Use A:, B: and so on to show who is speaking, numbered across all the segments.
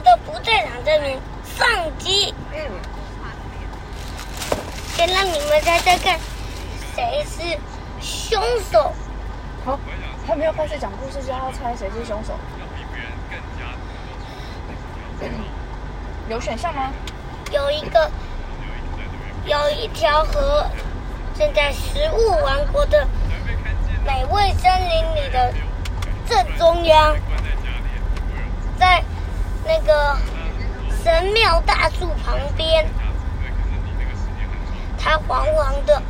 A: 我的不在场证明上机。
B: 嗯，
A: 先让你们猜猜看，谁是凶手？
B: 好，还没有开始讲故事就要猜谁是凶手。有选项吗？
A: 有一个，有一条河正在食物王国的美味森林里的正中央，在那个神庙大树旁边，它黄黄的，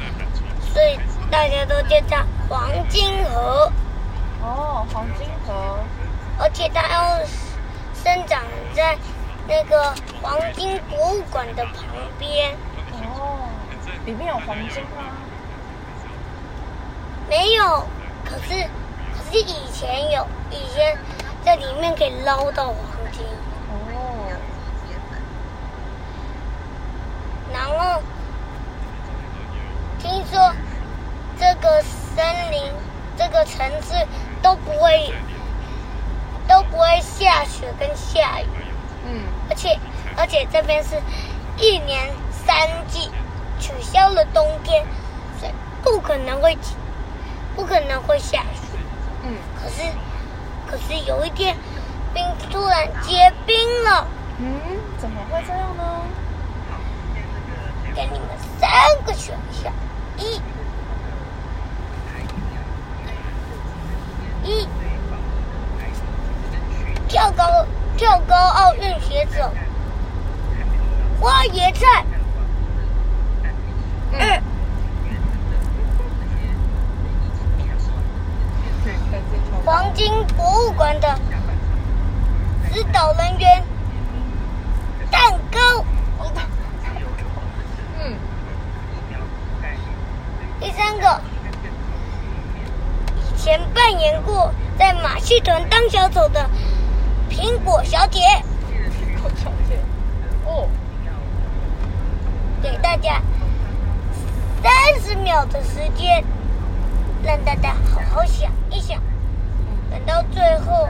A: 所以大家都叫它黄金河，
B: 哦，黄金河。
A: 而且它要生长在那个黄金博物馆的旁边。
B: 哦，里面有黄金吗？
A: 没有，可是可是以前有，以前在里面可以捞到黄金，
B: 哦，
A: 然后听说这个森林、这个城市都不会都不会下雪跟下雨，
B: 嗯，
A: 而且而且这边是一年三季，取消了冬天，所以不可能会不可能会下雪。
B: 嗯，
A: 可是，可是有一天，冰突然结冰了。
B: 嗯，怎么会这样呢？
A: 给你们三个选项：一，一，跳高跳高奥运选手花椰菜；二，黄金博物馆的指导人员蛋糕。
B: 嗯，
A: 第三个，以前扮演过在马戏团当小丑的苹果小姐，
B: 好小姐。哦，
A: 给大家三十秒的时间，让大家好好想一想。等到最后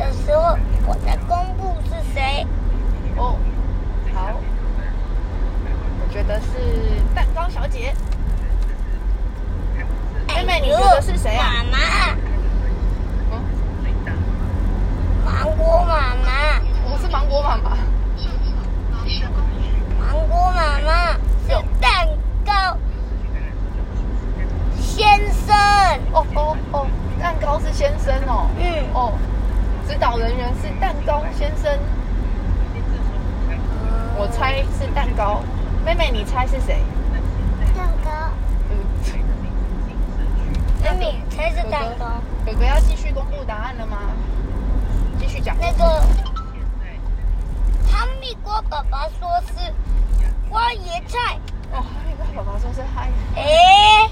A: 的时候，我再公布是谁。
B: 哦，好，我觉得是蛋糕小姐。妹妹，你觉得是谁啊？
A: 妈妈，
B: 嗯，
A: 芒果妈妈，
B: 我是芒果妈妈。
A: 芒果妈妈是蛋糕先生。
B: 哦哦哦，蛋糕是先生哦。
A: 嗯，
B: 哦，指导人员是蛋糕先生。我猜是蛋糕。妹妹，你猜是谁？
A: 蛋糕。
B: 嗯，
A: 妹妹猜是蛋糕。
B: 哥哥要继续公布答案了吗？继续讲。
A: 那个哈密瓜爸爸说是花椰菜。
B: 哦，哈密瓜爸爸说是嗨。
A: 哎，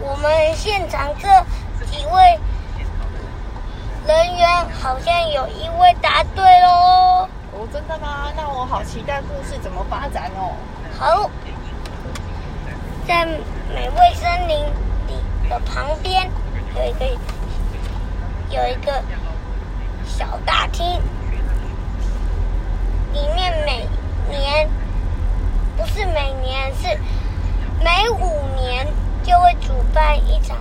A: 我们现场这几位好像有一位答对喽。
B: 哦，真的吗？那我好期待故事怎么发展哦。
A: 好，在美味森林里的旁边有一个有一个小大厅，里面每年不是每年是每五年就会主办一场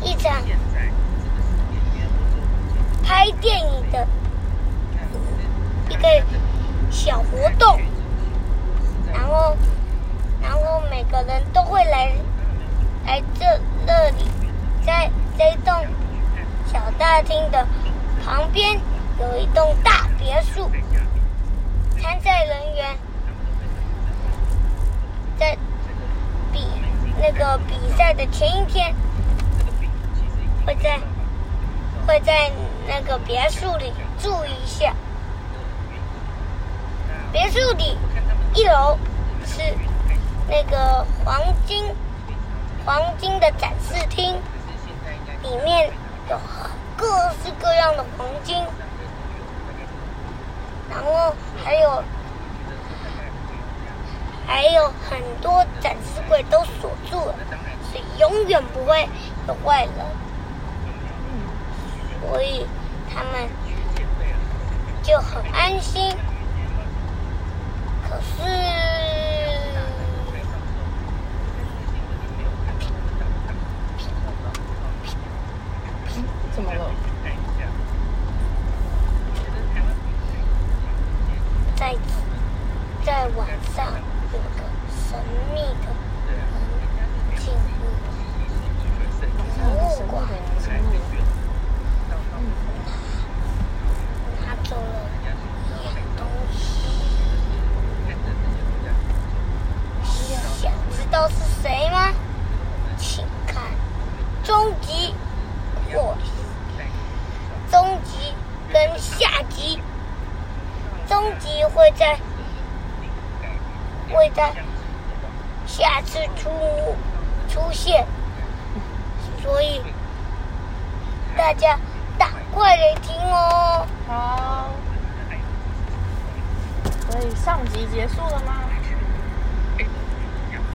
A: 一场拍电影的一个小活动，然后，然后每个人都会来来这这里，在这栋小大厅的旁边有一栋大别墅，参赛人员在比那个比赛的前一天，会在会在那个别墅里住一下。别墅里一楼是那个黄金黄金的展示厅，里面有各式各样的黄金，然后还有还有很多展示柜都锁住了，所以永远不会有外人。所以他们就很安心。可是。
B: 怎么了？
A: 在在晚上有个神秘的人进入博物馆，拿走了一样东西。想知道是谁吗？请看终极或终极跟下集。终极会在会在下次出出现，所以大家赶快来听哦。
B: 好。所以上集结束了吗？